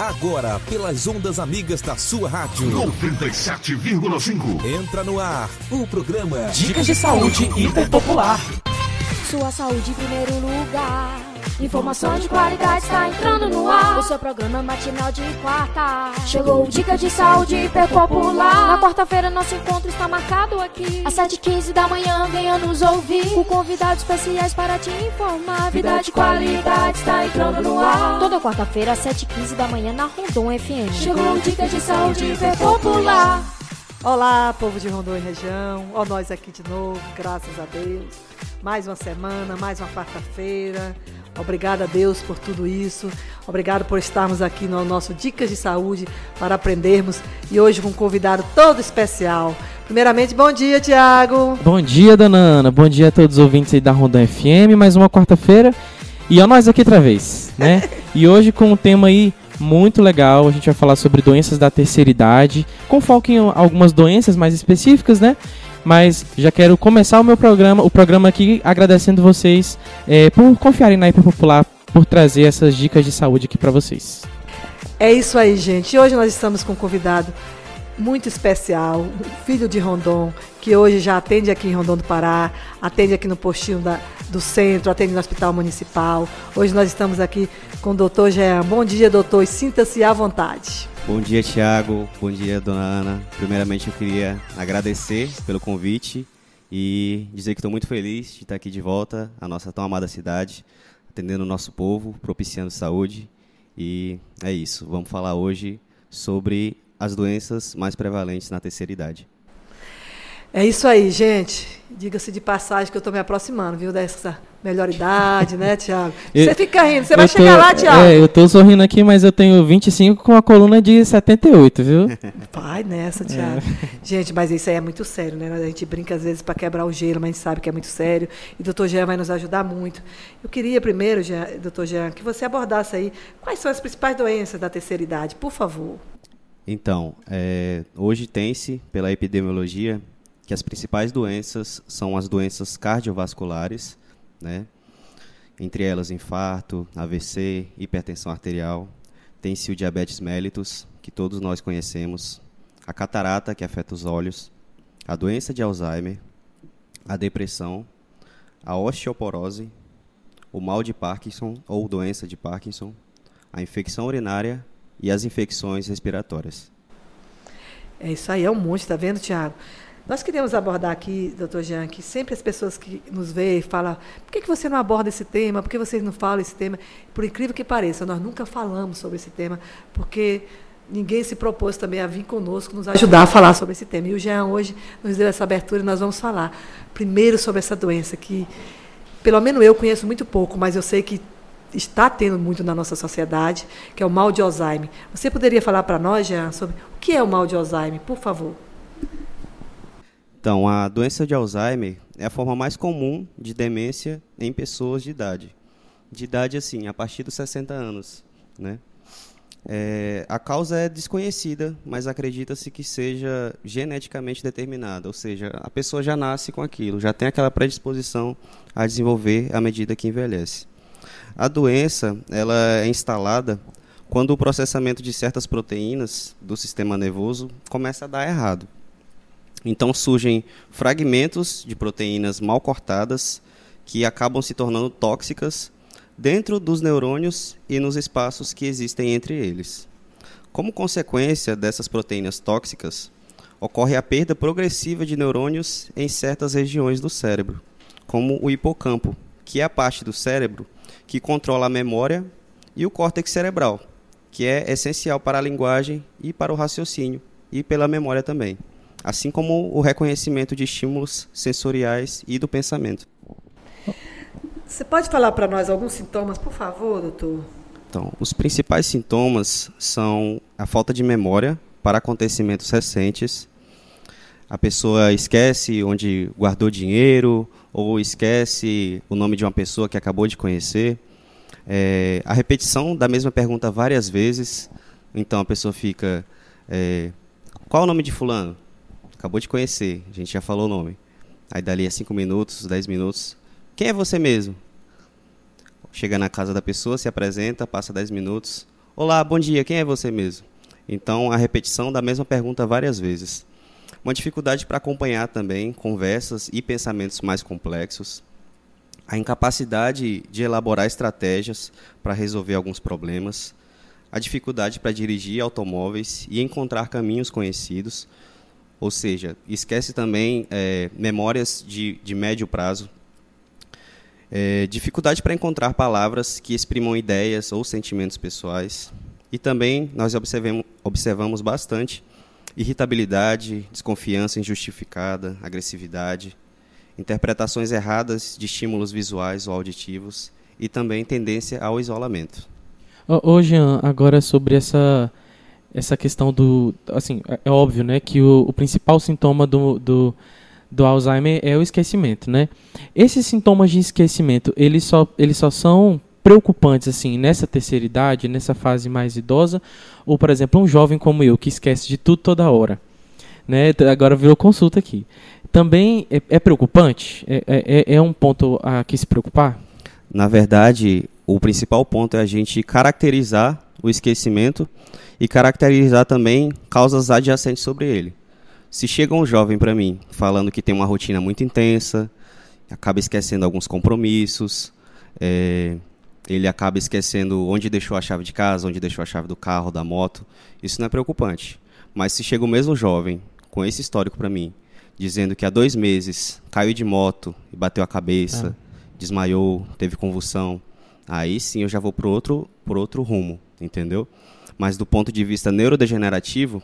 Agora, pelas ondas amigas da sua rádio. 97,5. Entra no ar o programa Dicas de Saúde Hiperpopular. Sua saúde em primeiro lugar. Informação de qualidade está entrando no ar. O seu programa matinal de quarta. Chegou o Dicas de Saúde Hiperpopular. Na quarta-feira, nosso encontro está marcado aqui. Às 7h15 da manhã, venha nos ouvir. Com convidados especiais para te informar. Vida de qualidade está entrando no ar. Toda quarta-feira, às 7h15 da manhã, na Rondon FM. Chegou o Dicas de Saúde Hiperpopular. Olá, povo de Rondônia e região. Ó, nós aqui de novo, graças a Deus. Mais uma semana, mais uma quarta-feira. Obrigada a Deus por tudo isso. Obrigado por estarmos aqui no nosso Dicas de Saúde para aprendermos e hoje com um convidado todo especial. Primeiramente, bom dia, Tiago. Bom dia, dona Ana. Bom dia a todos os ouvintes aí da Rondon FM. Mais uma quarta-feira. E ó, nós aqui outra vez, né? e hoje com um tema aí muito legal. A gente vai falar sobre doenças da terceira idade, com foco em algumas doenças mais específicas, né? Mas já quero começar o meu programa, o programa aqui, agradecendo vocês é, por confiarem na Hiperpopular, por trazer essas dicas de saúde aqui para vocês. É isso aí, gente. Hoje nós estamos com um convidado muito especial, filho de Rondon, que hoje já atende aqui em Rondon do Pará, atende aqui no postinho da, do centro, atende no Hospital Municipal. Hoje nós estamos aqui com o doutor Jean. Bom dia, doutor, e sinta-se à vontade. Bom dia, Tiago. Bom dia, dona Ana. Primeiramente, eu queria agradecer pelo convite e dizer que estou muito feliz de estar aqui de volta à nossa tão amada cidade, atendendo o nosso povo, propiciando saúde. E é isso. Vamos falar hoje sobre as doenças mais prevalentes na terceira idade. É isso aí, gente. Diga-se de passagem que eu estou me aproximando, viu, dessa melhor idade, né, Tiago? Você fica rindo, você vai tô, chegar lá, Tiago. É, eu estou sorrindo aqui, mas eu tenho 25 com a coluna de 78, viu? Vai nessa, Tiago. É. Gente, mas isso aí é muito sério, né? A gente brinca às vezes para quebrar o gelo, mas a gente sabe que é muito sério. E o doutor Jean vai nos ajudar muito. Eu queria primeiro, Jean, doutor Jean, que você abordasse aí quais são as principais doenças da terceira idade, por favor. Então, é, hoje tem-se, pela epidemiologia, que as principais doenças são as doenças cardiovasculares, né? entre elas infarto, AVC, hipertensão arterial, tem-se o diabetes mellitus, que todos nós conhecemos, a catarata, que afeta os olhos, a doença de Alzheimer, a depressão, a osteoporose, o mal de Parkinson ou doença de Parkinson, a infecção urinária e as infecções respiratórias. É isso aí, é um monte, tá vendo, Tiago? Nós queremos abordar aqui, doutor Jean, que sempre as pessoas que nos veem falam por que, que você não aborda esse tema, por que vocês não falam esse tema? Por incrível que pareça, nós nunca falamos sobre esse tema, porque ninguém se propôs também a vir conosco, nos ajudar a falar sobre esse tema. E o Jean hoje nos deu essa abertura e nós vamos falar primeiro sobre essa doença que, pelo menos eu conheço muito pouco, mas eu sei que está tendo muito na nossa sociedade, que é o mal de Alzheimer. Você poderia falar para nós, Jean, sobre o que é o mal de Alzheimer, por favor? Então, a doença de Alzheimer é a forma mais comum de demência em pessoas de idade. De idade, assim, a partir dos 60 anos. Né? É, a causa é desconhecida, mas acredita-se que seja geneticamente determinada, ou seja, a pessoa já nasce com aquilo, já tem aquela predisposição a desenvolver à medida que envelhece. A doença ela é instalada quando o processamento de certas proteínas do sistema nervoso começa a dar errado. Então surgem fragmentos de proteínas mal cortadas que acabam se tornando tóxicas dentro dos neurônios e nos espaços que existem entre eles. Como consequência dessas proteínas tóxicas, ocorre a perda progressiva de neurônios em certas regiões do cérebro, como o hipocampo, que é a parte do cérebro que controla a memória, e o córtex cerebral, que é essencial para a linguagem e para o raciocínio, e pela memória também assim como o reconhecimento de estímulos sensoriais e do pensamento. Você pode falar para nós alguns sintomas, por favor, doutor? Então, os principais sintomas são a falta de memória para acontecimentos recentes. A pessoa esquece onde guardou dinheiro ou esquece o nome de uma pessoa que acabou de conhecer. É, a repetição da mesma pergunta várias vezes. Então a pessoa fica: é, qual o nome de fulano? acabou de conhecer, a gente já falou o nome. Aí dali a 5 minutos, 10 minutos, quem é você mesmo? Chega na casa da pessoa, se apresenta, passa 10 minutos. Olá, bom dia, quem é você mesmo? Então, a repetição da mesma pergunta várias vezes. Uma dificuldade para acompanhar também conversas e pensamentos mais complexos. A incapacidade de elaborar estratégias para resolver alguns problemas. A dificuldade para dirigir automóveis e encontrar caminhos conhecidos. Ou seja, esquece também é, memórias de, de médio prazo. É, dificuldade para encontrar palavras que exprimam ideias ou sentimentos pessoais e também nós observamos bastante irritabilidade, desconfiança injustificada, agressividade, interpretações erradas de estímulos visuais ou auditivos e também tendência ao isolamento. Ô, Jean, agora sobre essa essa questão do assim é, é óbvio né que o, o principal sintoma do, do, do Alzheimer é o esquecimento né esses sintomas de esquecimento eles só eles só são preocupantes assim nessa terceira idade, nessa fase mais idosa, ou por exemplo um jovem como eu que esquece de tudo toda hora, né? Agora virou consulta aqui. Também é, é preocupante? É, é, é, é um ponto a que se preocupar? Na verdade, o principal ponto é a gente caracterizar o esquecimento e caracterizar também causas adjacentes sobre ele. Se chega um jovem para mim falando que tem uma rotina muito intensa, acaba esquecendo alguns compromissos, é, ele acaba esquecendo onde deixou a chave de casa, onde deixou a chave do carro, da moto. Isso não é preocupante. Mas se chega o mesmo jovem com esse histórico para mim, dizendo que há dois meses caiu de moto e bateu a cabeça, é. desmaiou, teve convulsão, aí sim eu já vou para outro, outro rumo, entendeu? Mas do ponto de vista neurodegenerativo,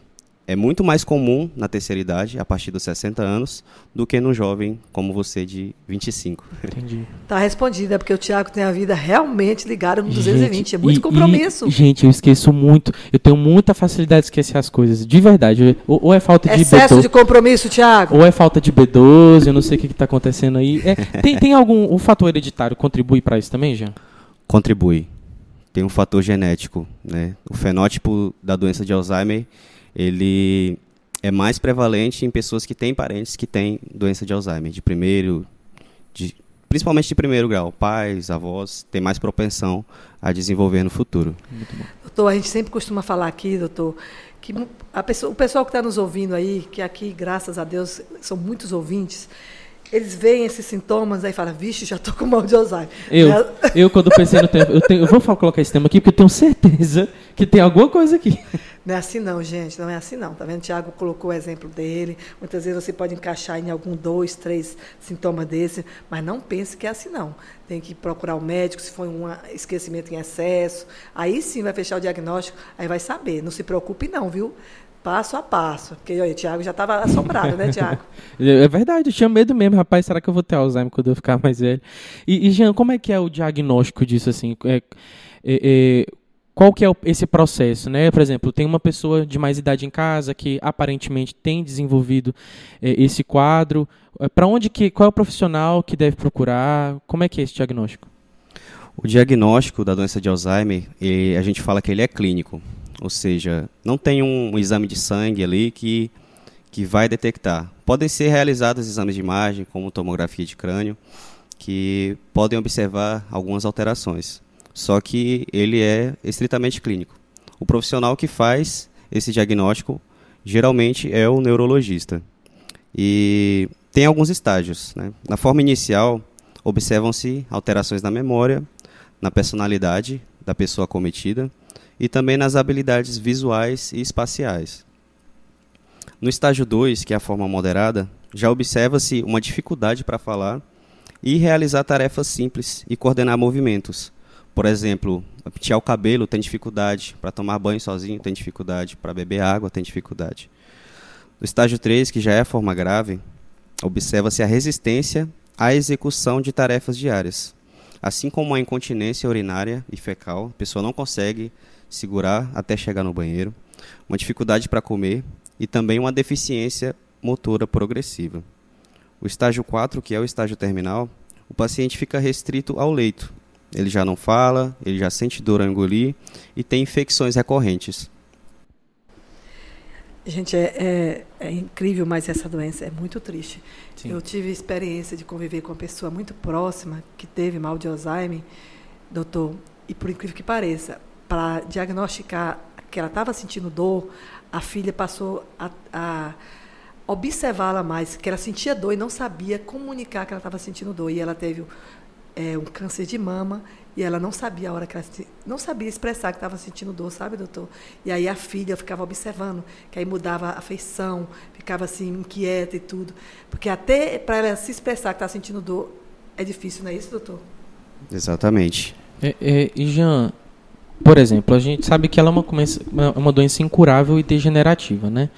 é muito mais comum na terceira idade, a partir dos 60 anos, do que no jovem como você de 25. Entendi. Tá respondida, porque o Tiago tem a vida realmente ligada com 220. Gente, é muito e, compromisso. E, gente, eu esqueço muito. Eu tenho muita facilidade de esquecer as coisas. De verdade. Ou, ou é falta de Excesso B12, de compromisso, Tiago. Ou é falta de B12, eu não sei o que está acontecendo aí. É, tem, tem algum. O fator hereditário contribui para isso também, Jean? Contribui. Tem um fator genético. Né? O fenótipo da doença de Alzheimer ele é mais prevalente em pessoas que têm parentes que têm doença de Alzheimer, de primeiro, de, principalmente de primeiro grau, pais, avós, têm mais propensão a desenvolver no futuro. Doutor, a gente sempre costuma falar aqui, doutor, que pessoa, o pessoal que está nos ouvindo aí, que aqui, graças a Deus, são muitos ouvintes, eles veem esses sintomas aí e falam, vixe, já estou com mal de Alzheimer. Eu, eu quando pensei no tempo, eu, tenho, eu vou colocar esse tema aqui porque eu tenho certeza que tem alguma coisa aqui. Não é assim não, gente, não é assim não. Tá vendo? O Tiago colocou o exemplo dele. Muitas vezes você pode encaixar em algum dois, três sintomas desse, mas não pense que é assim não. Tem que procurar o médico se foi um esquecimento em excesso. Aí sim vai fechar o diagnóstico, aí vai saber. Não se preocupe não, viu? Passo a passo. Porque o Tiago já estava assombrado, né, Tiago? é verdade, eu tinha medo mesmo, rapaz. Será que eu vou ter Alzheimer quando eu ficar mais velho? E, e Jean, como é que é o diagnóstico disso, assim? É, é, é, qual que é esse processo, né? Por exemplo, tem uma pessoa de mais idade em casa que aparentemente tem desenvolvido é, esse quadro. É, Para onde que, qual é o profissional que deve procurar? Como é que é esse diagnóstico? O diagnóstico da doença de Alzheimer, a gente fala que ele é clínico. Ou seja, não tem um, exame de sangue ali que, que vai detectar. Podem ser realizados exames de imagem, como tomografia de crânio, que podem observar algumas alterações. Só que ele é estritamente clínico. O profissional que faz esse diagnóstico geralmente é o neurologista. E tem alguns estágios. Né? Na forma inicial, observam-se alterações na memória, na personalidade da pessoa acometida e também nas habilidades visuais e espaciais. No estágio 2, que é a forma moderada, já observa-se uma dificuldade para falar e realizar tarefas simples e coordenar movimentos. Por exemplo, pentear o cabelo tem dificuldade, para tomar banho sozinho tem dificuldade, para beber água tem dificuldade. No estágio 3, que já é a forma grave, observa-se a resistência à execução de tarefas diárias. Assim como a incontinência urinária e fecal, a pessoa não consegue segurar até chegar no banheiro, uma dificuldade para comer e também uma deficiência motora progressiva. O estágio 4, que é o estágio terminal, o paciente fica restrito ao leito. Ele já não fala, ele já sente dor ao engolir e tem infecções recorrentes. Gente, é, é, é, incrível, mas essa doença é muito triste. Sim. Eu tive experiência de conviver com uma pessoa muito próxima que teve mal de Alzheimer, doutor, e por incrível que pareça, para diagnosticar que ela estava sentindo dor, a filha passou a, a observá-la mais, que ela sentia dor e não sabia comunicar que ela estava sentindo dor. E ela teve é, um câncer de mama e ela não sabia a hora que ela não sabia expressar que estava sentindo dor, sabe, doutor? E aí a filha ficava observando, que aí mudava a feição, ficava assim inquieta e tudo, porque até para ela se expressar que está sentindo dor é difícil, não é isso, doutor? Exatamente. É, é, e Jean, por exemplo, a gente sabe que ela é uma, uma doença incurável e degenerativa, né?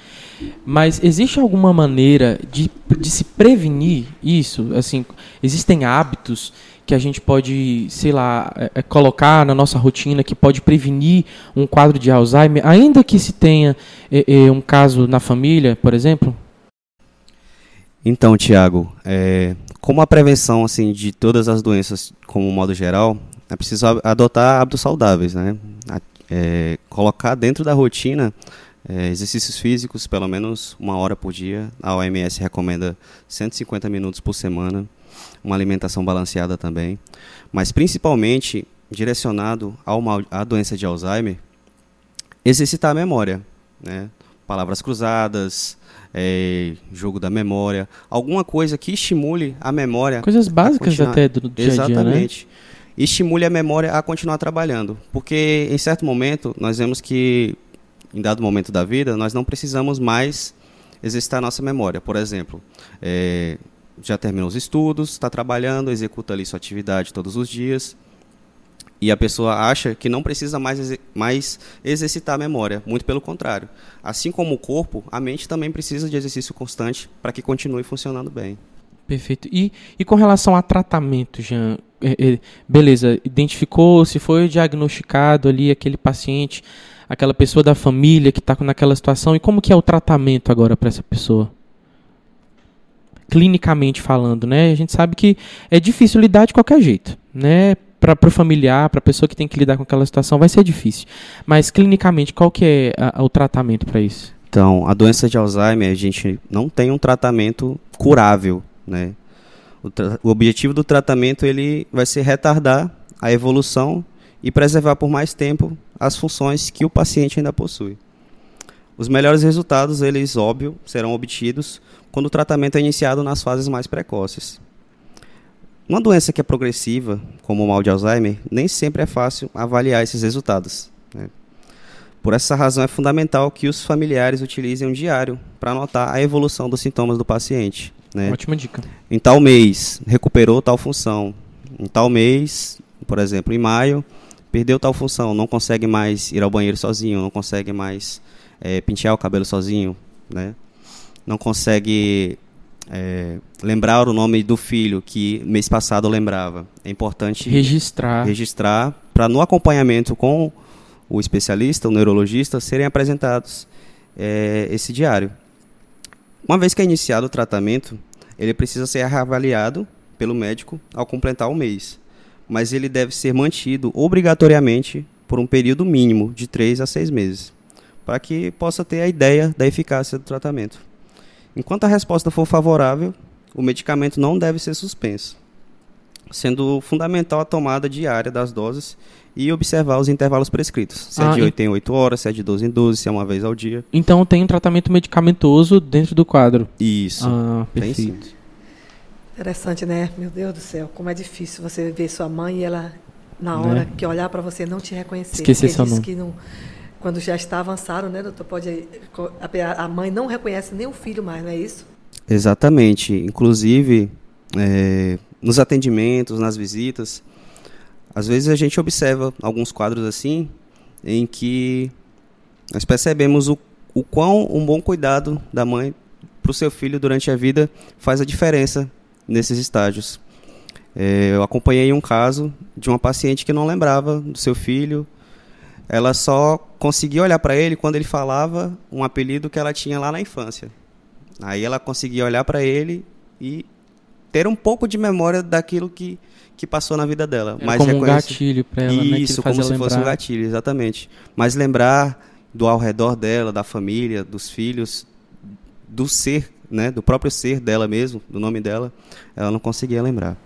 Mas existe alguma maneira de, de se prevenir isso? Assim, existem hábitos que a gente pode, sei lá, é, é, colocar na nossa rotina que pode prevenir um quadro de Alzheimer, ainda que se tenha é, é um caso na família, por exemplo? Então, Tiago, é, como a prevenção assim de todas as doenças, como modo geral, é preciso adotar hábitos saudáveis, né? É, colocar dentro da rotina é, exercícios físicos, pelo menos uma hora por dia. A OMS recomenda 150 minutos por semana. Uma alimentação balanceada também. Mas principalmente direcionado ao mal, à doença de Alzheimer, exercitar a memória. Né? Palavras cruzadas, é, jogo da memória, alguma coisa que estimule a memória. Coisas básicas até do dia a dia, né? Exatamente. Né? Estimule a memória a continuar trabalhando. Porque em certo momento nós vemos que, em dado momento da vida, nós não precisamos mais exercitar a nossa memória. Por exemplo, é, já terminou os estudos, está trabalhando, executa ali sua atividade todos os dias. E a pessoa acha que não precisa mais, mais exercitar a memória. Muito pelo contrário. Assim como o corpo, a mente também precisa de exercício constante para que continue funcionando bem. Perfeito. E, e com relação a tratamento, Jean, é, é, beleza, identificou, se foi diagnosticado ali aquele paciente, aquela pessoa da família que está naquela situação, e como que é o tratamento agora para essa pessoa? Clinicamente falando, né? A gente sabe que é difícil lidar de qualquer jeito, né? Para o familiar, para a pessoa que tem que lidar com aquela situação, vai ser difícil. Mas clinicamente, qual que é a, o tratamento para isso? Então, a doença de Alzheimer, a gente não tem um tratamento curável, né? O, o objetivo do tratamento ele vai ser retardar a evolução e preservar por mais tempo as funções que o paciente ainda possui. Os melhores resultados, eles, óbvio, serão obtidos quando o tratamento é iniciado nas fases mais precoces. Uma doença que é progressiva, como o mal de Alzheimer, nem sempre é fácil avaliar esses resultados. Né? Por essa razão, é fundamental que os familiares utilizem um diário para anotar a evolução dos sintomas do paciente. Né? Ótima dica. Em tal mês, recuperou tal função. Em tal mês, por exemplo, em maio, perdeu tal função, não consegue mais ir ao banheiro sozinho, não consegue mais é, pentear o cabelo sozinho, né? não consegue é, lembrar o nome do filho que mês passado lembrava. É importante registrar, registrar para no acompanhamento com o especialista, o neurologista, serem apresentados é, esse diário. Uma vez que é iniciado o tratamento, ele precisa ser reavaliado pelo médico ao completar o mês, mas ele deve ser mantido obrigatoriamente por um período mínimo de 3 a 6 meses, para que possa ter a ideia da eficácia do tratamento. Enquanto a resposta for favorável, o medicamento não deve ser suspenso, sendo fundamental a tomada diária das doses e observar os intervalos prescritos. Se é ah, é de 8 em 8 horas, se é de 12 em 12, se é uma vez ao dia. Então tem um tratamento medicamentoso dentro do quadro. Isso. Ah, perfeito. Interessante, né? Meu Deus do céu, como é difícil você ver sua mãe e ela, na né? hora né? que olhar para você, não te reconhecer. Esquecer seu nome. Que não, quando já está avançado, né, doutor? Pode, a mãe não reconhece nem o filho mais, não é isso? Exatamente. Inclusive, é, nos atendimentos, nas visitas, às vezes a gente observa alguns quadros assim, em que nós percebemos o, o quão um bom cuidado da mãe para o seu filho durante a vida faz a diferença nesses estágios. É, eu acompanhei um caso de uma paciente que não lembrava do seu filho. Ela só conseguia olhar para ele quando ele falava um apelido que ela tinha lá na infância. Aí ela conseguia olhar para ele e ter um pouco de memória daquilo que que passou na vida dela. Era mas como um gatilho para ela, né, Isso, como se lembrar. fosse um gatilho, exatamente. Mas lembrar do ao redor dela, da família, dos filhos, do ser, né, do próprio ser dela mesmo, do nome dela, ela não conseguia lembrar.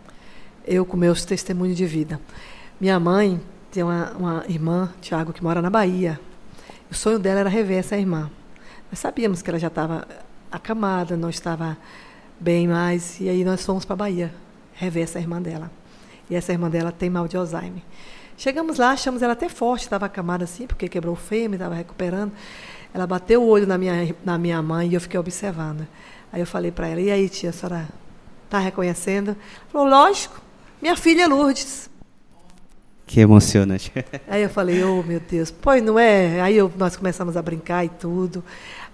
Eu com meus testemunhos de vida. Minha mãe, tem uma, uma irmã, Tiago, que mora na Bahia. O sonho dela era rever essa irmã. Nós sabíamos que ela já estava acamada, não estava bem mais, e aí nós fomos para a Bahia rever essa irmã dela. E essa irmã dela tem mal de Alzheimer. Chegamos lá, achamos ela até forte, estava acamada assim, porque quebrou o fêmur, estava recuperando. Ela bateu o olho na minha, na minha mãe e eu fiquei observando. Aí eu falei para ela, e aí, tia, a senhora está reconhecendo? Ela falou, lógico, minha filha é Lourdes. Que emocionante. Aí eu falei, oh meu Deus, pois não é? Aí eu, nós começamos a brincar e tudo.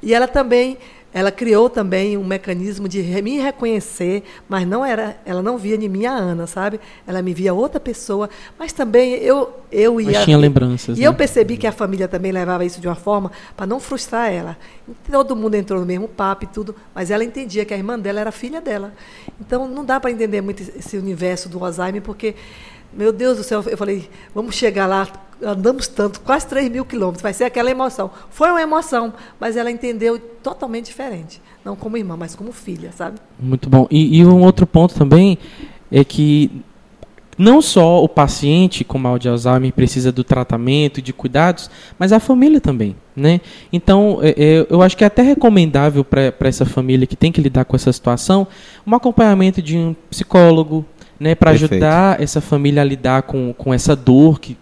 E ela também, ela criou também um mecanismo de me reconhecer, mas não era, ela não via em mim a Ana, sabe? Ela me via outra pessoa, mas também eu eu ia Mas tinha lembranças. E né? eu percebi que a família também levava isso de uma forma para não frustrar ela. Todo mundo entrou no mesmo papo e tudo, mas ela entendia que a irmã dela era filha dela. Então não dá para entender muito esse universo do Alzheimer, porque meu Deus do céu, eu falei, vamos chegar lá, andamos tanto, quase 3 mil quilômetros, vai ser aquela emoção. Foi uma emoção, mas ela entendeu totalmente diferente. Não como irmã, mas como filha, sabe? Muito bom. E, e um outro ponto também é que não só o paciente com mal de Alzheimer precisa do tratamento e de cuidados, mas a família também, né? Então, é, é, eu acho que é até recomendável para essa família que tem que lidar com essa situação um acompanhamento de um psicólogo, né, para ajudar essa família a lidar com, com essa dor que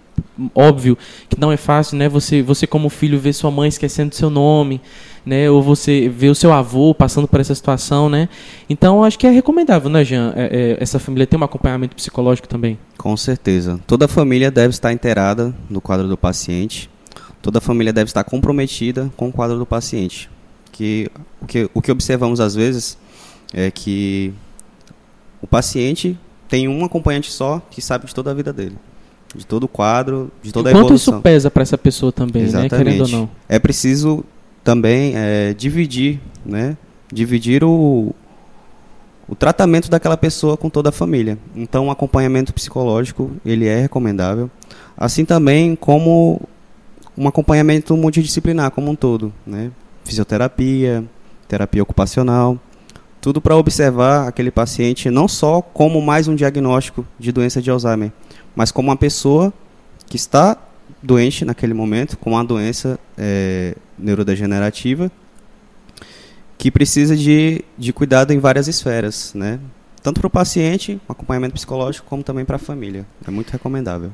óbvio que não é fácil, né? Você você como filho ver sua mãe esquecendo seu nome, né? Ou você ver o seu avô passando por essa situação, né? Então acho que é recomendável, né, Jean? É, é, essa família ter um acompanhamento psicológico também. Com certeza. Toda família deve estar inteirada no quadro do paciente. Toda família deve estar comprometida com o quadro do paciente. Que o que, o que observamos às vezes é que o paciente tem um acompanhante só que sabe de toda a vida dele, de todo o quadro, de toda a quanto evolução. isso pesa para essa pessoa também, né? Querendo ou não. É preciso também é, dividir, né? Dividir o, o tratamento daquela pessoa com toda a família. Então, o acompanhamento psicológico ele é recomendável, assim também como um acompanhamento multidisciplinar como um todo, né? Fisioterapia, terapia ocupacional, tudo para observar aquele paciente não só como mais um diagnóstico de doença de Alzheimer, mas como uma pessoa que está doente naquele momento, com uma doença é, neurodegenerativa, que precisa de, de cuidado em várias esferas, né? Tanto para o paciente, um acompanhamento psicológico, como também para a família. É muito recomendável.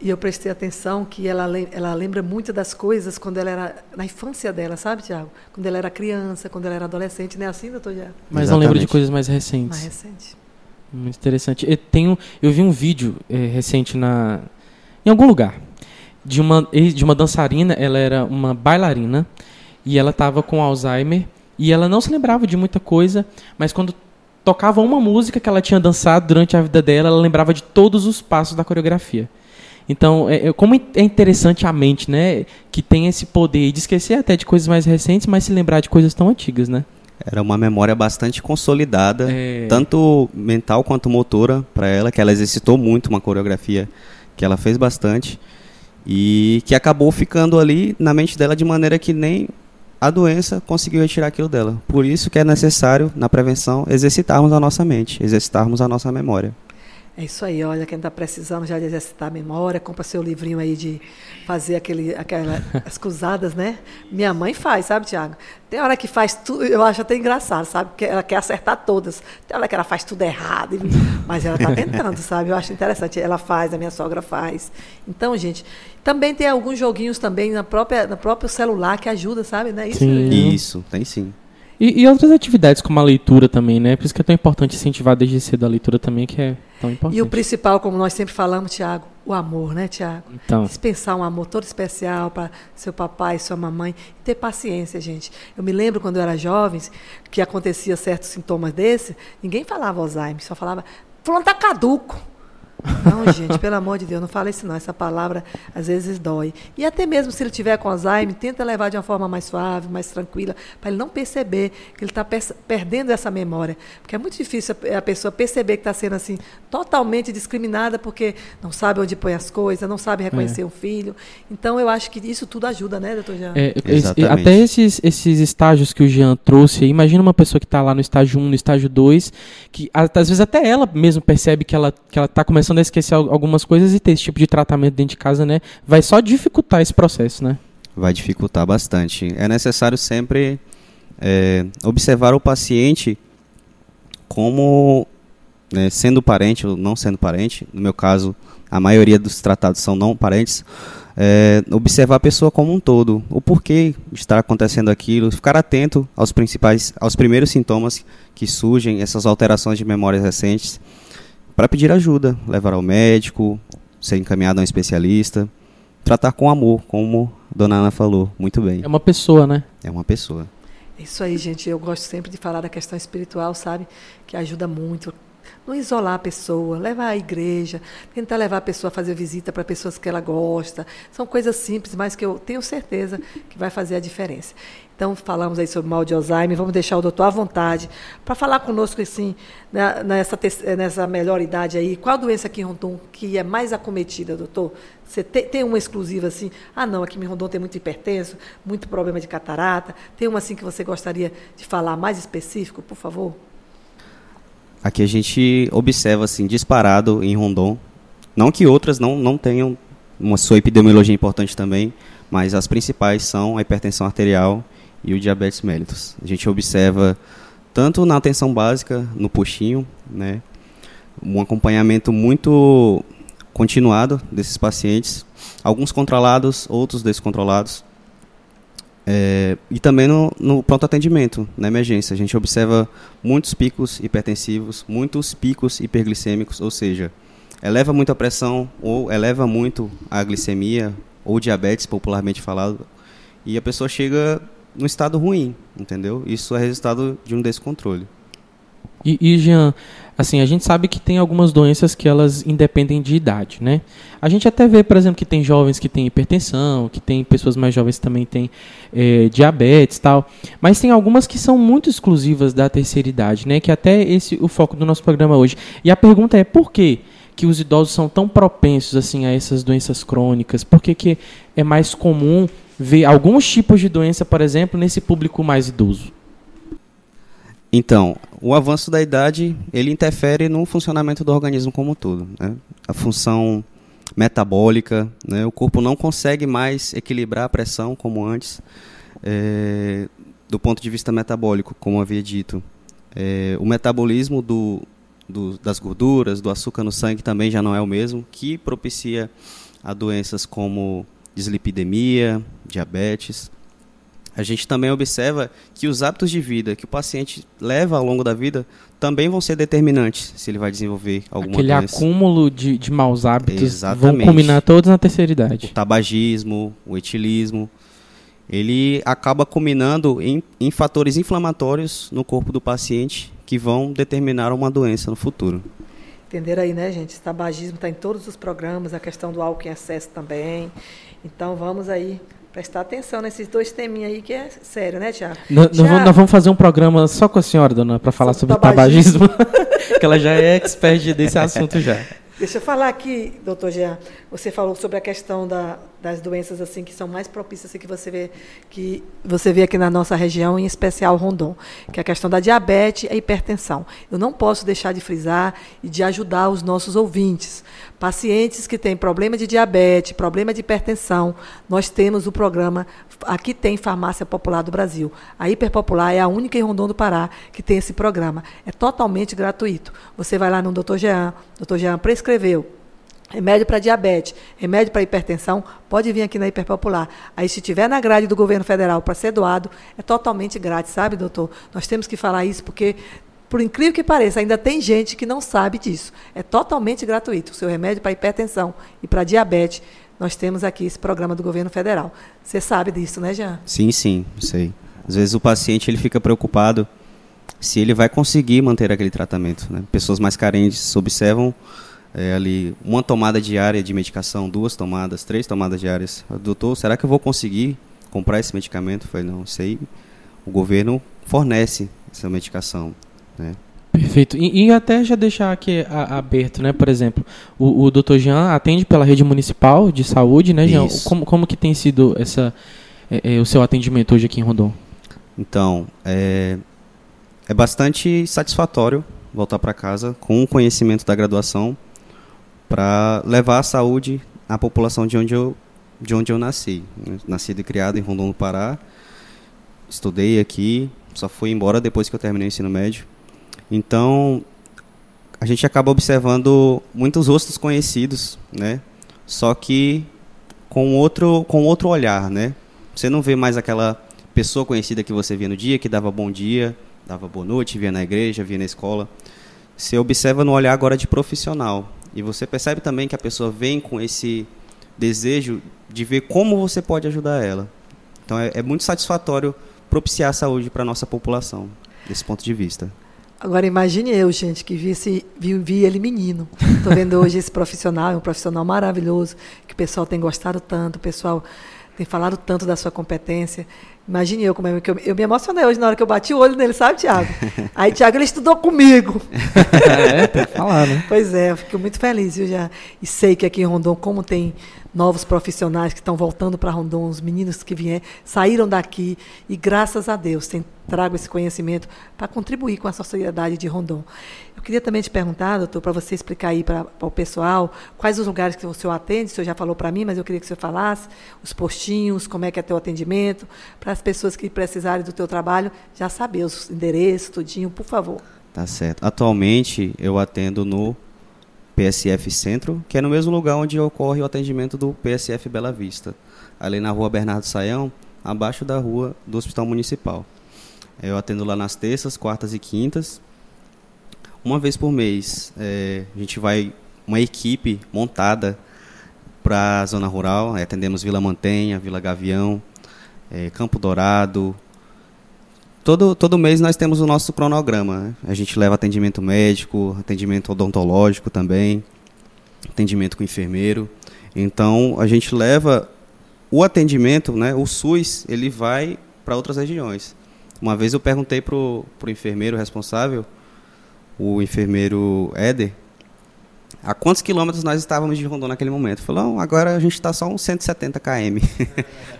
E eu prestei atenção que ela, ela lembra muito das coisas quando ela era na infância dela, sabe, Tiago? Quando ela era criança, quando ela era adolescente, não é assim, doutor Tiago? Mas não lembro de Exatamente. coisas mais recentes. Mais recente. Muito interessante. Eu, tenho, eu vi um vídeo eh, recente na, em algum lugar de uma, de uma dançarina. Ela era uma bailarina e ela estava com Alzheimer e ela não se lembrava de muita coisa, mas quando tocava uma música que ela tinha dançado durante a vida dela, ela lembrava de todos os passos da coreografia. Então, é, é- como é interessante a mente, né? Que tem esse poder de esquecer até de coisas mais recentes, mas se lembrar de coisas tão antigas, né? Era uma memória bastante consolidada, É. tanto mental quanto motora para ela, que ela exercitou muito uma coreografia que ela fez bastante e que acabou ficando ali na mente dela de maneira que nem a doença conseguiu retirar aquilo dela. Por isso que é necessário na prevenção exercitarmos a nossa mente, exercitarmos a nossa memória. É isso aí, olha, quem está precisando já de exercitar a memória, compra seu livrinho aí de fazer aquele, aquela, as cruzadas, né? Minha mãe faz, sabe, Tiago? Tem hora que faz tudo, eu acho até engraçado, sabe? Porque ela quer acertar todas. Tem hora que ela faz tudo errado, mas ela está tentando, sabe? Eu acho interessante. Ela faz, a minha sogra faz. Então, gente, também tem alguns joguinhos também na própria, no próprio celular que ajuda, sabe? Né? Isso, Sim. Isso, tem sim. E, e outras atividades como a leitura também, né? Por isso que é tão importante incentivar desde cedo a leitura também, que é tão importante. E o principal, como nós sempre falamos, Tiago, o amor, né, Tiago? Então, Dispensar um amor todo especial para seu papai, sua mamãe. E ter paciência, gente. Eu me lembro quando eu era jovem, que acontecia certos sintomas desse, ninguém falava Alzheimer, só falava, fulano tá caduco. Não, gente, pelo amor de Deus, não fala isso não. Essa palavra às vezes dói. E até mesmo se ele tiver com Alzheimer, tenta levar de uma forma mais suave, mais tranquila, para ele não perceber que ele está perdendo essa memória. Porque é muito difícil a pessoa perceber que está sendo assim totalmente discriminada porque não sabe onde põe as coisas, não sabe reconhecer um filho. Então eu acho que isso tudo ajuda, né, doutor Jean? é, Exatamente. até esses, esses estágios que o Jean trouxe imagina uma pessoa que está lá no estágio 1, no estágio 2, que às vezes até ela mesmo percebe que ela que ela está começando começando a esquecer algumas coisas e ter esse tipo de tratamento dentro de casa, né? Vai só dificultar esse processo, né? Vai dificultar bastante. É necessário sempre é, observar o paciente como né, sendo parente ou não sendo parente. No meu caso, a maioria dos tratados são não parentes. É, observar a pessoa como um todo, o porquê estar acontecendo aquilo, ficar atento aos principais, aos primeiros sintomas que surgem, essas alterações de memórias recentes, para pedir ajuda, levar ao médico, ser encaminhado a um especialista, tratar com amor, como a Dona Ana falou, muito bem. É uma pessoa, né? É uma pessoa. Isso aí, gente. Eu gosto sempre de falar da questão espiritual, sabe? Que ajuda muito não isolar a pessoa, levar à igreja, tentar levar a pessoa a fazer visita para pessoas que ela gosta. São coisas simples, mas que eu tenho certeza que vai fazer a diferença. Então, falamos aí sobre mal de Alzheimer, vamos deixar o doutor à vontade para falar conosco assim, nessa, nessa melhor idade aí. Qual doença aqui em Rondon que é mais acometida, doutor? Você tem, tem uma exclusiva assim? Ah, não, aqui em Rondon tem muito hipertenso, muito problema de catarata. Tem uma assim que você gostaria de falar mais específico, por favor? Aqui a gente observa assim disparado em Rondon, não que outras não não tenham uma sua epidemiologia importante também, mas as principais são a hipertensão arterial e o diabetes mellitus. A gente observa tanto na atenção básica, no puxinho, né, um acompanhamento muito continuado desses pacientes, alguns controlados, outros descontrolados. É, e também no, no, pronto atendimento, na emergência. A gente observa muitos picos hipertensivos, muitos picos hiperglicêmicos, ou seja, eleva muito a pressão ou eleva muito a glicemia ou diabetes, popularmente falado, e a pessoa chega no estado ruim, entendeu? Isso é resultado de um descontrole. E, e Jean, assim, a gente sabe que tem algumas doenças que elas independem de idade, né? A gente até vê, por exemplo, que tem jovens que têm hipertensão, que tem pessoas mais jovens que também têm é, diabetes tal. Mas tem algumas que são muito exclusivas da terceira idade, né? Que até esse o foco do nosso programa hoje. E a pergunta é por quê? que os idosos são tão propensos assim a essas doenças crônicas? Por que, que é mais comum ver alguns tipos de doença, por exemplo, nesse público mais idoso? Então, o avanço da idade ele interfere no funcionamento do organismo como um todo. Né? A função metabólica, né? o corpo não consegue mais equilibrar a pressão como antes, é, do ponto de vista metabólico, como havia dito. É, o metabolismo do, do, das gorduras, do açúcar no sangue também já não é o mesmo, que propicia a doenças como dislipidemia, diabetes. A gente também observa que os hábitos de vida que o paciente leva ao longo da vida também vão ser determinantes se ele vai desenvolver alguma Aquele doença. acúmulo de, de maus hábitos Exatamente. vão combinar todos na terceira idade. O tabagismo, o etilismo, ele acaba combinando em, em fatores inflamatórios no corpo do paciente que vão determinar uma doença no futuro. Entenderam aí, né, gente? O tabagismo está em todos os programas, a questão do álcool em excesso também. Então, vamos aí prestar atenção nesses dois teminhas aí, que é sério, né, Tiago? Nós, nós vamos fazer um programa só com a senhora, dona, para falar sobre, sobre tabagismo, tabagismo que ela já é expert desse assunto já. Deixa eu falar aqui, doutor Jean, você falou sobre a questão da, das doenças assim que são mais propícias assim, que você vê que você vê aqui na nossa região, em especial Rondon, que é a questão da diabetes e a hipertensão. Eu não posso deixar de frisar e de ajudar os nossos ouvintes. Pacientes que têm problema de diabetes, problema de hipertensão, nós temos o programa aqui tem Farmácia Popular do Brasil. A Hiperpopular é a única em Rondon do Pará que tem esse programa. É totalmente gratuito. Você vai lá no Dr. Jean, Dr. Jean prescreveu remédio para diabetes, remédio para hipertensão, pode vir aqui na Hiperpopular. Aí, se tiver na grade do governo federal para ser doado, é totalmente grátis, sabe, doutor? Nós temos que falar isso porque, por incrível que pareça, ainda tem gente que não sabe disso. É totalmente gratuito. O seu remédio para hipertensão e para diabetes, nós temos aqui esse programa do governo federal. Você sabe disso, né, Jean? Sim, sim, sei. Às vezes o paciente ele fica preocupado se ele vai conseguir manter aquele tratamento. Né? Pessoas mais carentes observam é, ali uma tomada diária de medicação, duas tomadas, três tomadas diárias. Doutor, será que eu vou conseguir comprar esse medicamento? Eu falei, não, sei. O governo fornece essa medicação, né? Perfeito. E, e, até já deixar aqui a, aberto, né? Por exemplo, o, o Dr. Jean atende pela rede municipal de saúde, né, Jean? Isso. Como, como que tem sido essa, é, é, o seu atendimento hoje aqui em Rondon? Então, é, é bastante satisfatório voltar para casa com o conhecimento da graduação, para levar a saúde à população de onde eu, de onde eu nasci. Nascido e criado em Rondon, no Pará. Estudei aqui, só fui embora depois que eu terminei o ensino médio. Então, a gente acaba observando muitos rostos conhecidos, né? Só que com outro, com outro olhar, né? Você não vê mais aquela pessoa conhecida que você via no dia, que dava bom dia, dava boa noite, via na igreja, via na escola. Você observa no olhar agora de profissional. E você percebe também que a pessoa vem com esse desejo de ver como você pode ajudar ela. Então é, é muito satisfatório propiciar saúde para a nossa população, desse ponto de vista. Agora imagine eu, gente, que vi, esse, vi, vi ele menino. Estou vendo hoje esse profissional, é um profissional maravilhoso, que o pessoal tem gostado tanto, o pessoal tem falado tanto da sua competência. Imagine eu como é que eu, eu me emocionei hoje na hora que eu bati o olho nele, sabe, Tiago? Aí, Tiago, ele estudou comigo. é, tem que falar, né? Pois é, eu fico muito feliz, viu, já. E sei que aqui em Rondon, como tem novos profissionais que estão voltando para Rondon, os meninos que vieram, saíram daqui e graças a Deus tem, trago esse conhecimento para contribuir com a sociedade de Rondon. Eu queria também te perguntar, doutor, para você explicar aí para o pessoal quais os lugares que o senhor atende, o senhor já falou para mim, mas eu queria que o senhor falasse, os postinhos, como é que é teu atendimento, para as pessoas que precisarem do teu trabalho já saber os endereços, tudinho, por favor. Tá certo. Atualmente eu atendo no PSF Centro, que é no mesmo lugar onde ocorre o atendimento do PSF Bela Vista, ali na rua Bernardo Saião, abaixo da rua do Hospital Municipal. Eu atendo lá nas terças, quartas e quintas. Uma vez por mês, é, a gente vai, uma equipe montada para a zona rural, atendemos Vila Mantenha, Vila Gavião, é, Campo Dourado, Todo, todo mês nós temos o nosso cronograma. Né? A gente leva atendimento médico, atendimento odontológico também, atendimento com enfermeiro. Então a gente leva o atendimento, né? O SUS ele vai para outras regiões. Uma vez eu perguntei pro pro enfermeiro responsável, o enfermeiro Éder, a quantos quilômetros nós estávamos de Rondônia naquele momento? Falou, agora a gente está só uns 170 km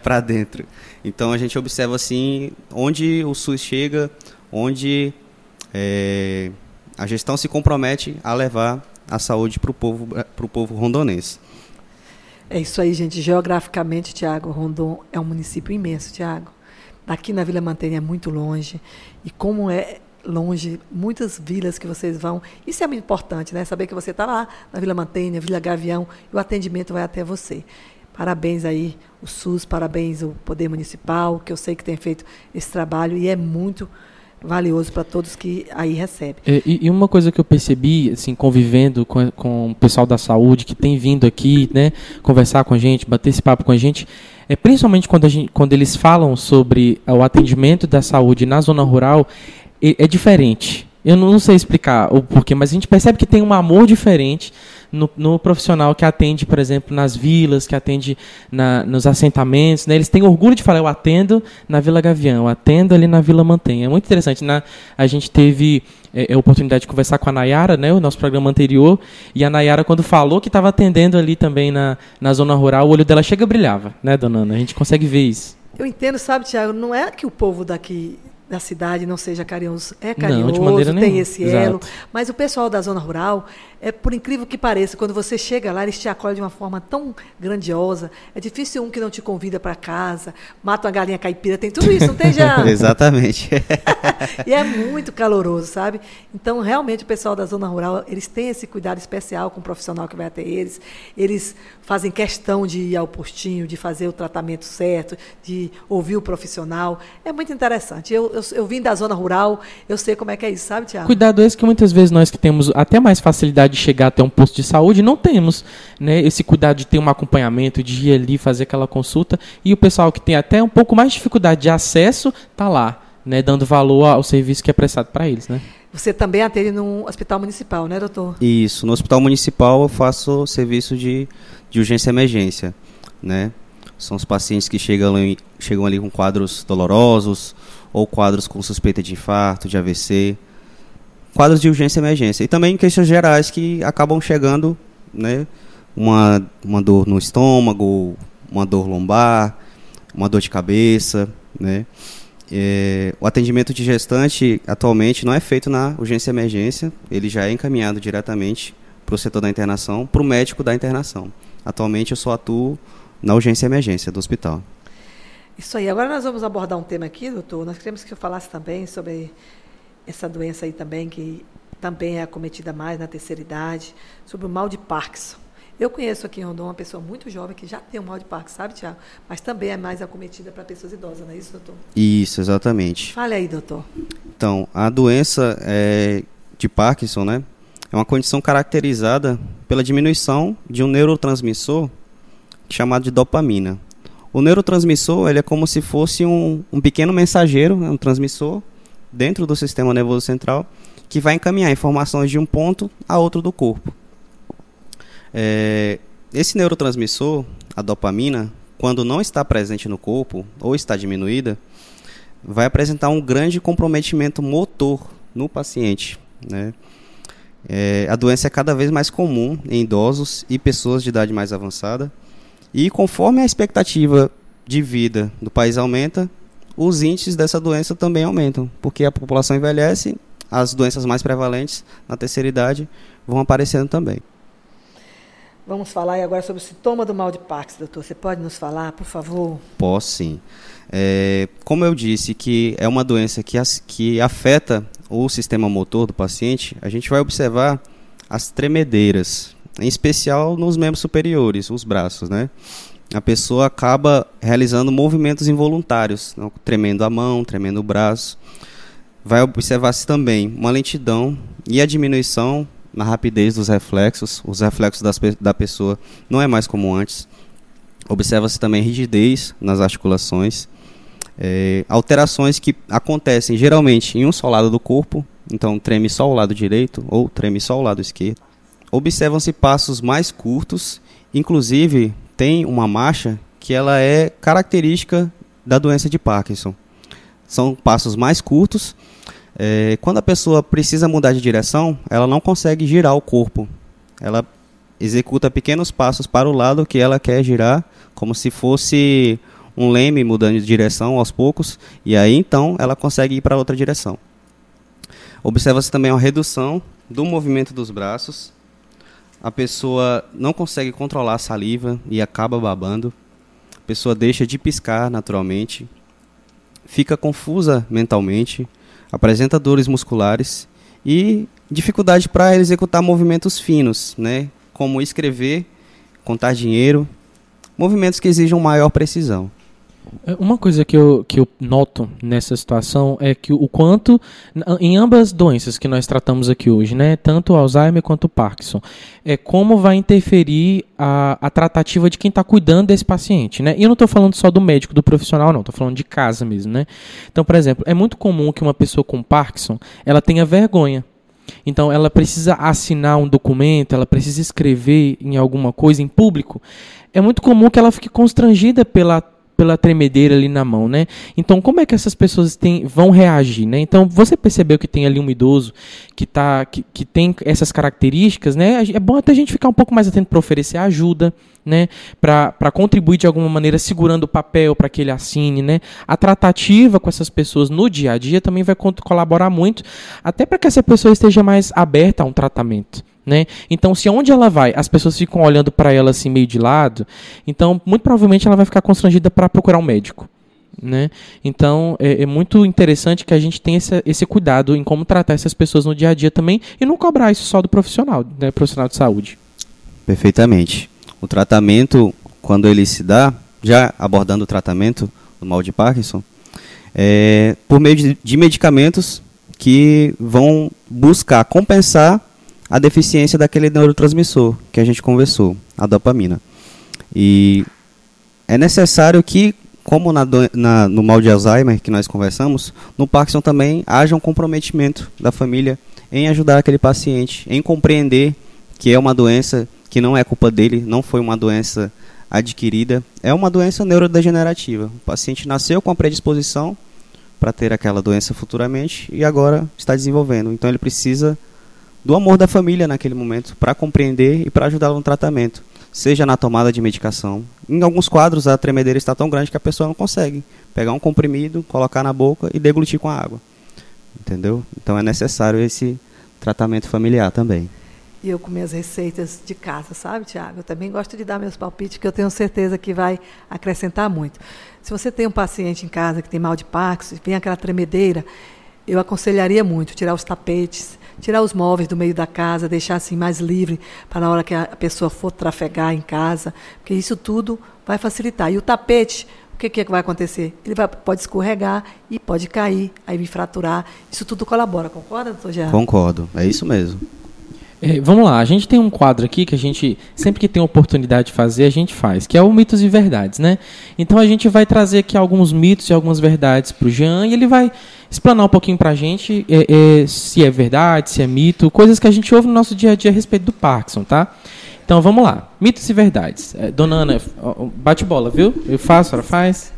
para dentro. Então a gente observa assim onde o SUS chega, onde é, a gestão se compromete a levar a saúde para o povo, pro povo rondonense. É isso aí, gente. Geograficamente, Tiago, Rondon é um município imenso, Tiago. Daqui na Vila Mantenha é muito longe. E como é longe, muitas vilas que vocês vão. Isso é muito importante, né? Saber que você está lá na Vila Mantenha, Vila Gavião, e o atendimento vai até você. Parabéns aí o SUS, parabéns o Poder Municipal, que eu sei que tem feito esse trabalho e é muito valioso para todos que aí recebem. E, e, uma coisa que eu percebi, assim, convivendo com, com o pessoal da saúde que tem vindo aqui, né, conversar com a gente, bater esse papo com a gente, é principalmente quando, gente, quando eles falam sobre o atendimento da saúde na zona rural, é, é diferente. Eu não, sei explicar o porquê, mas a gente percebe que tem um amor diferente no, no, profissional que atende, por exemplo, nas vilas, que atende na, nos assentamentos. Né? Eles têm orgulho de falar, eu atendo na Vila Gavião, eu atendo ali na Vila Mantenha. É muito interessante. Na, a gente teve é, a oportunidade de conversar com a Nayara, né, o nosso programa anterior, e a Nayara, quando falou que estava atendendo ali também na, na zona rural, o olho dela chega brilhava, né, dona Ana? A gente consegue ver isso. Eu entendo, sabe, Tiago, não é que o povo daqui da cidade não seja carinhoso. É carinhoso, não, tem nenhuma. esse elo. Exato. Mas o pessoal da zona rural, é por incrível que pareça, quando você chega lá, eles te acolhem de uma forma tão grandiosa. É difícil um que não te convida para casa, mata uma galinha caipira, tem tudo isso, não tem já? Exatamente. e é muito caloroso, sabe? Então, realmente, o pessoal da zona rural, eles têm esse cuidado especial com o profissional que vai até eles. Eles fazem questão de ir ao postinho, de fazer o tratamento certo, de ouvir o profissional. É muito interessante. Eu, eu, eu vim da zona rural, eu sei como é que é isso, sabe, Tiago? Cuidado esse que muitas vezes nós que temos até mais facilidade de chegar até um posto de saúde, não temos né, esse cuidado de ter um acompanhamento, de ir ali fazer aquela consulta. E o pessoal que tem até um pouco mais de dificuldade de acesso, está lá, né, dando valor ao serviço que é prestado para eles. Né? Você também atende no hospital municipal, né, doutor? Isso, no hospital municipal eu faço serviço de, de urgência e emergência, né? São os pacientes que chegam ali, chegam ali com quadros dolorosos ou quadros com suspeita de infarto, de AVC, quadros de urgência e emergência. E também queixas gerais que acabam chegando, né? Uma, uma dor no estômago, uma dor lombar, uma dor de cabeça, né? É, o atendimento de gestante atualmente não é feito na urgência e emergência, ele já é encaminhado diretamente para o setor da internação, para o médico da internação. Atualmente eu só atuo na urgência e emergência do hospital. Isso aí. Agora nós vamos abordar um tema aqui, doutor. Nós queremos que eu falasse também sobre essa doença aí também, que também é acometida mais na terceira idade, sobre o mal de Parkinson. Eu conheço aqui em Rondon uma pessoa muito jovem que já tem o mal de Parkinson, sabe, Tiago? Mas também é mais acometida para pessoas idosas, não é isso, doutor? Isso, exatamente. Fale aí, doutor. Então, a doença é, de Parkinson, né, é uma condição caracterizada pela diminuição de um neurotransmissor chamado de dopamina. O neurotransmissor ele é como se fosse um, um pequeno mensageiro, né, um transmissor, dentro do sistema nervoso central, que vai encaminhar informações de um ponto a outro do corpo. É, esse neurotransmissor, a dopamina, quando não está presente no corpo ou está diminuída, vai apresentar um grande comprometimento motor no paciente. Né? É, a doença é cada vez mais comum em idosos e pessoas de idade mais avançada. E conforme a expectativa de vida do país aumenta, os índices dessa doença também aumentam, porque a população envelhece, as doenças mais prevalentes na terceira idade vão aparecendo também. Vamos falar agora sobre o sintoma do mal de Parkinson, doutor. Você pode nos falar, por favor? Posso sim. É, como eu disse que é uma doença que, as, que afeta o sistema motor do paciente, a gente vai observar as tremedeiras, em especial nos membros superiores, os braços, né? A pessoa acaba realizando movimentos involuntários, não? tremendo a mão, tremendo o braço. Vai observar-se também uma lentidão e a diminuição na rapidez dos reflexos, os reflexos das, da pessoa não é mais como antes. Observa-se também rigidez nas articulações, é, alterações que acontecem geralmente em um só lado do corpo, então treme só o lado direito ou treme só o lado esquerdo. Observam-se passos mais curtos, inclusive tem uma marcha que ela é característica da doença de Parkinson. São passos mais curtos é, quando a pessoa precisa mudar de direção, ela não consegue girar o corpo. Ela executa pequenos passos para o lado que ela quer girar, como se fosse um leme mudando de direção aos poucos, e aí então ela consegue ir para outra direção. Observa-se também uma redução do movimento dos braços. A pessoa não consegue controlar a saliva e acaba babando. A pessoa deixa de piscar naturalmente. Fica confusa mentalmente apresenta dores musculares e dificuldade para executar movimentos finos, né, como escrever, contar dinheiro, movimentos que exijam maior precisão. É, uma coisa que eu, que eu noto nessa situação é que o quanto, em ambas doenças que nós tratamos aqui hoje, né, tanto Alzheimer quanto Parkinson, é como vai interferir a, a tratativa de quem está cuidando desse paciente. Né? E eu não estou falando só do médico, do profissional, não, estou falando de casa mesmo. Né? Então, por exemplo, é muito comum que uma pessoa com Parkinson ela tenha vergonha então ela precisa assinar um documento, ela precisa escrever em alguma coisa em público. É muito comum que ela fique constrangida pela pela tremedeira ali na mão, né? Então, como é que essas pessoas têm, vão reagir, né? Então, você percebeu que tem ali um idoso que, tá, que, que tem essas características, né? É bom até a gente ficar um pouco mais atento para oferecer ajuda, né? Para contribuir de alguma maneira segurando o papel para que ele assine, né? A tratativa com essas pessoas no dia a dia também vai colaborar muito, até para que essa pessoa esteja mais aberta a um tratamento. Né? Então, se onde ela vai, as pessoas ficam olhando para ela assim meio de lado, então muito provavelmente ela vai ficar constrangida para procurar um médico. Né? Então é, é, muito interessante que a gente tenha esse, esse, cuidado em como tratar essas pessoas no dia a dia também e não cobrar isso só do profissional, né? profissional de saúde. Perfeitamente. O tratamento, quando ele se dá, já abordando o tratamento do mal de Parkinson, é por meio de, de medicamentos que vão buscar compensar a deficiência daquele neurotransmissor que a gente conversou, a dopamina. E é necessário que, como na, na, no mal de Alzheimer que nós conversamos, no Parkinson também haja um comprometimento da família em ajudar aquele paciente, em compreender que é uma doença que não é culpa dele, não foi uma doença adquirida, é uma doença neurodegenerativa. O paciente nasceu com a predisposição para ter aquela doença futuramente e agora está desenvolvendo. Então ele precisa do amor da família naquele momento, para compreender e para ajudá-lo no tratamento, seja na tomada de medicação. Em alguns quadros, a tremedeira está tão grande que a pessoa não consegue pegar um comprimido, colocar na boca e deglutir com a água. Entendeu? Então é necessário esse tratamento familiar também. e eu com minhas receitas de casa, sabe, Tiago? Eu também gosto de dar meus palpites, que eu tenho certeza que vai acrescentar muito. Se você tem um paciente em casa que tem mal de Parkinson, vem aquela tremedeira, eu aconselharia muito tirar os tapetes, tirar os móveis do meio da casa, deixar assim mais livre para na hora que a pessoa for trafegar em casa, porque isso tudo vai facilitar. E o tapete, o que, que vai acontecer? Ele vai, pode escorregar e pode cair, aí me fraturar. Isso tudo colabora, concorda, doutor Gerardo? Concordo, é isso mesmo. É, vamos lá, a gente tem um quadro aqui que a gente, sempre que tem oportunidade de fazer, a gente faz, que é o Mitos e Verdades, né? Então a gente vai trazer aqui alguns mitos e algumas verdades para o Jean e ele vai explanar um pouquinho para a gente é, é, se é verdade, se é mito, coisas que a gente ouve no nosso dia a dia a respeito do Parkinson, tá? Então vamos lá, mitos e verdades. É, dona Ana, bate bola, viu? Eu faço, ela faz.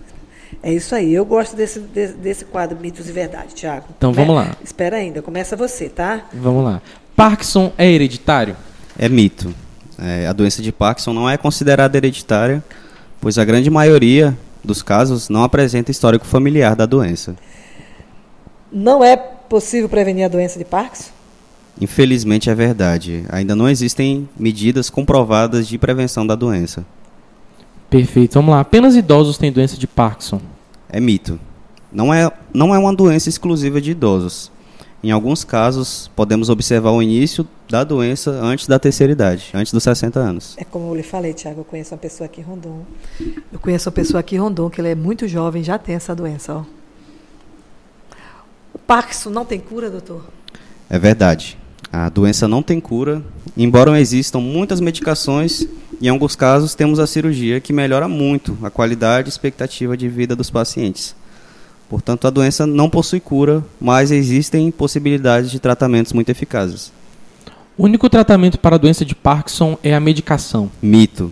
É isso aí. Eu gosto desse, desse, desse quadro Mitos e Verdade, Tiago. Então vamos lá. Espera ainda, começa você, tá? Vamos lá. Parkinson é hereditário? É mito. É, a doença de Parkinson não é considerada hereditária, pois a grande maioria dos casos não apresenta histórico familiar da doença. Não é possível prevenir a doença de Parkinson? Infelizmente é verdade. Ainda não existem medidas comprovadas de prevenção da doença. Perfeito. Vamos lá. Apenas idosos têm doença de Parkinson? É mito. Não é, não é uma doença exclusiva de idosos. Em alguns casos, podemos observar o início da doença antes da terceira idade, antes dos 60 anos. É como eu lhe falei, Tiago, eu conheço uma pessoa aqui em Rondon. Eu conheço uma pessoa aqui em Rondon que ele é muito jovem, já tem essa doença. Ó. O Parkinson não tem cura, doutor? É verdade. A doença não tem cura, embora existam muitas medicações, em alguns casos temos a cirurgia que melhora muito a qualidade e expectativa de vida dos pacientes. Portanto, a doença não possui cura, mas existem possibilidades de tratamentos muito eficazes. O único tratamento para a doença de Parkinson é a medicação. Mito.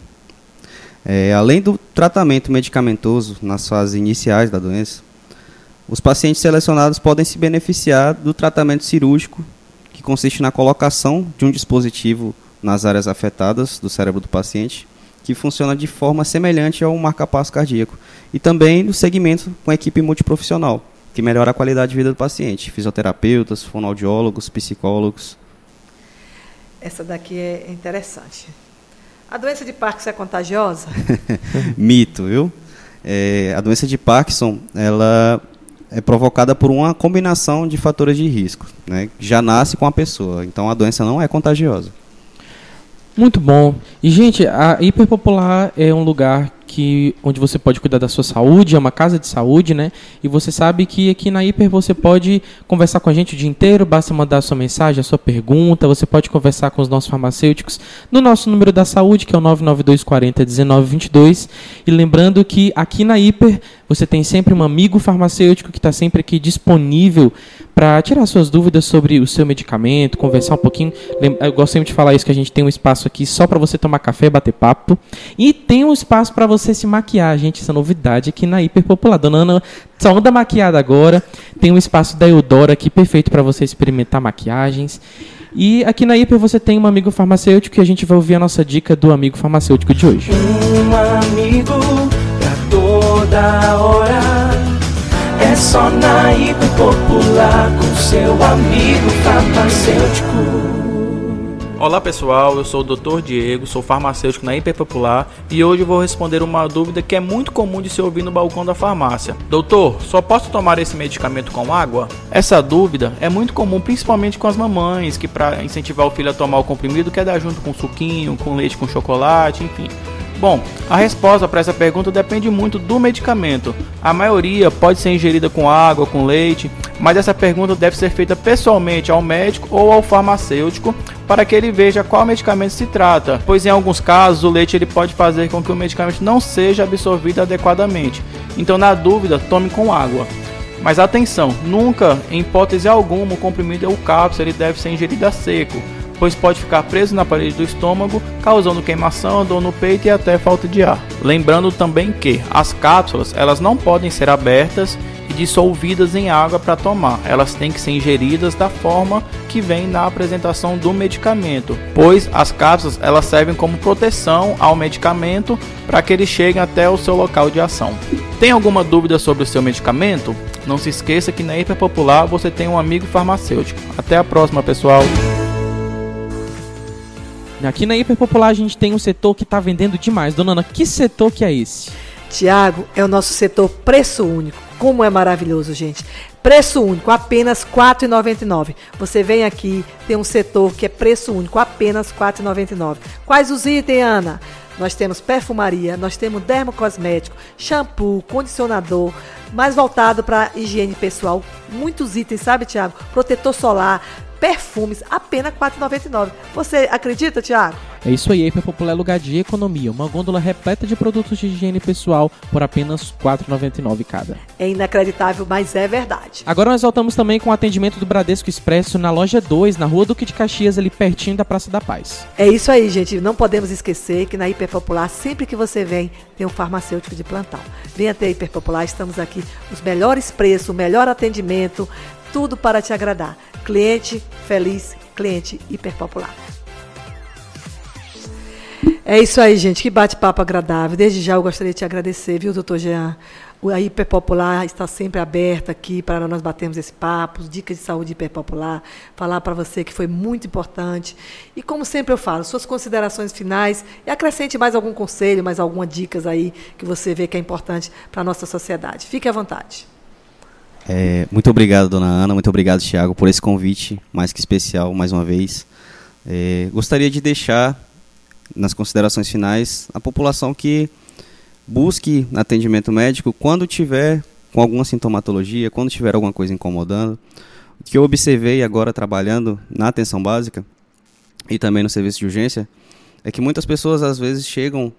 É, além do tratamento medicamentoso nas fases iniciais da doença, os pacientes selecionados podem se beneficiar do tratamento cirúrgico, que consiste na colocação de um dispositivo nas áreas afetadas do cérebro do paciente, que funciona de forma semelhante ao marca-passo cardíaco e também no segmento com a equipe multiprofissional, que melhora a qualidade de vida do paciente, fisioterapeutas, fonoaudiólogos, psicólogos. Essa daqui é interessante. A doença de Parkinson é contagiosa? Mito, viu? É, a doença de Parkinson, ela é provocada por uma combinação de fatores de risco, né? Já nasce com a pessoa, então a doença não é contagiosa. Muito bom. E gente, a Hiperpopular é um lugar que onde você pode cuidar da sua saúde, é uma casa de saúde, né? E você sabe que aqui na Hiper você pode conversar com a gente o dia inteiro, basta mandar a sua mensagem, a sua pergunta, você pode conversar com os nossos farmacêuticos no nosso número da saúde, que é o 99240 1922. E lembrando que aqui na Hiper você tem sempre um amigo farmacêutico que está sempre aqui disponível para tirar suas dúvidas sobre o seu medicamento, conversar um pouquinho. Eu gosto sempre de falar isso que a gente tem um espaço aqui só para você tomar café, bater papo e tem um espaço para você se maquiar, gente. Essa novidade aqui na Hiper Popular. Dona Ana só anda maquiada agora. Tem um espaço da Eudora aqui perfeito para você experimentar maquiagens. E aqui na Hiper você tem um amigo farmacêutico e a gente vai ouvir a nossa dica do amigo farmacêutico de hoje. Um amigo toda hora. É só na Hiper Popular com seu amigo farmacêutico. Olá pessoal, eu sou o Dr. Diego, sou farmacêutico na Hiperpopular e hoje vou responder uma dúvida que é muito comum de se ouvir no balcão da farmácia. Doutor, só posso tomar esse medicamento com água? Essa dúvida é muito comum principalmente com as mamães, que para incentivar o filho a tomar o comprimido quer dar junto com suquinho, com leite com chocolate, enfim. Bom, a resposta para essa pergunta depende muito do medicamento. A maioria pode ser ingerida com água, com leite, mas essa pergunta deve ser feita pessoalmente ao médico ou ao farmacêutico para que ele veja qual medicamento se trata, pois em alguns casos o leite ele pode fazer com que o medicamento não seja absorvido adequadamente. Então, na dúvida, tome com água. Mas atenção, nunca, em hipótese alguma, o comprimido ou cápsula ele deve ser ingerido a seco pois pode ficar preso na parede do estômago, causando queimação, dor no peito e até falta de ar. Lembrando também que as cápsulas elas não podem ser abertas e dissolvidas em água para tomar. Elas têm que ser ingeridas da forma que vem na apresentação do medicamento, pois as cápsulas elas servem como proteção ao medicamento para que ele chegue até o seu local de ação. Tem alguma dúvida sobre o seu medicamento? Não se esqueça que na Hiper Popular você tem um amigo farmacêutico. Até a próxima, pessoal! Aqui na Hiperpopular a gente tem um setor que está vendendo demais. Dona Ana, que setor que é esse? Tiago, é o nosso setor preço único. Como é maravilhoso, gente. Preço único, apenas R$ 4,99. Você vem aqui, tem um setor que é preço único, apenas R$ 4,99. Quais os itens, Ana? Nós temos perfumaria, nós temos dermocosmético, shampoo, condicionador, mais voltado para higiene pessoal. Muitos itens, sabe, Tiago? Protetor solar, perfumes, apenas R$ 4,99. Você acredita, Tiago? É isso aí, Hiperpopular é lugar de economia. Uma gôndola repleta de produtos de higiene pessoal por apenas R$ 4,99 cada. É inacreditável, mas é verdade. Agora nós voltamos também com o atendimento do Bradesco Expresso na loja 2, na rua Duque de Caxias, ali pertinho da Praça da Paz. É isso aí, gente. Não podemos esquecer que na Hiperpopular, sempre que você vem, tem um farmacêutico de plantão. Venha até a Hiperpopular, estamos aqui, os melhores preços, o melhor atendimento, tudo para te agradar. Cliente feliz, cliente hiperpopular. É isso aí, gente. Que bate-papo agradável. Desde já eu gostaria de te agradecer, viu, doutor Jean? A Hiperpopular está sempre aberta aqui para nós batermos esse papo, dicas de saúde hiperpopular, falar para você que foi muito importante. E como sempre eu falo, suas considerações finais e acrescente mais algum conselho, mais alguma dicas aí que você vê que é importante para a nossa sociedade. Fique à vontade. É, muito obrigado, dona Ana, muito obrigado, Tiago, por esse convite mais que especial, mais uma vez. É, gostaria de deixar nas considerações finais a população que busque atendimento médico quando tiver com alguma sintomatologia, quando tiver alguma coisa incomodando. O que eu observei agora trabalhando na atenção básica e também no serviço de urgência é que muitas pessoas às vezes chegam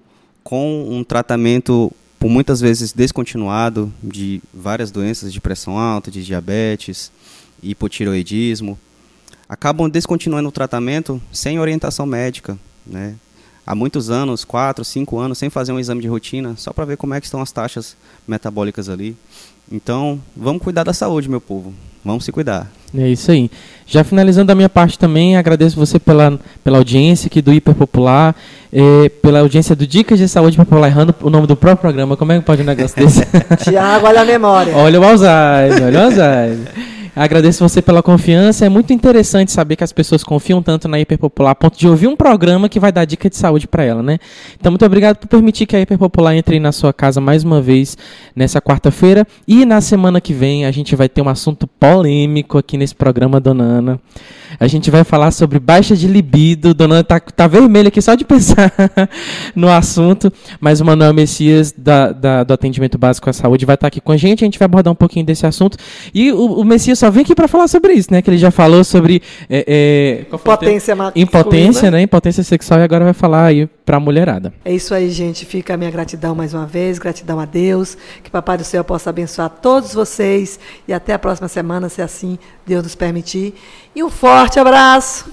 com um tratamento por muitas vezes descontinuado de várias doenças de pressão alta, de diabetes, hipotiroidismo, acabam descontinuando o tratamento sem orientação médica, né? Há muitos anos, quatro, cinco anos, sem fazer um exame de rotina, só para ver como é que estão as taxas metabólicas ali. Então, vamos cuidar da saúde, meu povo. Vamos se cuidar. É isso aí. Já finalizando a minha parte também, agradeço você pela, pela audiência aqui do Hiper Popular, eh, pela audiência do Dicas de Saúde Popular, errando o nome do próprio programa. Como é que pode um negócio desse? Tiago, olha a memória. olha o Alzheimer, olha o Alzheimer. Agradeço você pela confiança. É muito interessante saber que as pessoas confiam tanto na Hiperpopular a ponto de ouvir um programa que vai dar dica de saúde para ela, né? Então, muito obrigado por permitir que a Hiperpopular entre na sua casa mais uma vez nessa quarta-feira. E na semana que vem a gente vai ter um assunto polêmico aqui nesse programa, dona Ana. A gente vai falar sobre baixa de libido. Dona Ana tá, tá vermelha aqui só de pensar no assunto. Mas o Manuel Messias, da, da, do Atendimento Básico à Saúde, vai estar aqui com a gente. A gente vai abordar um pouquinho desse assunto. E o, o Messias só vem aqui para falar sobre isso, né? Que ele já falou sobre é, é, Potência impotência, né? Impotência sexual e agora vai falar aí para a mulherada. É isso aí, gente. Fica a minha gratidão mais uma vez, gratidão a Deus, que Papai do Céu possa abençoar todos vocês e até a próxima semana, se assim Deus nos permitir. E um forte abraço.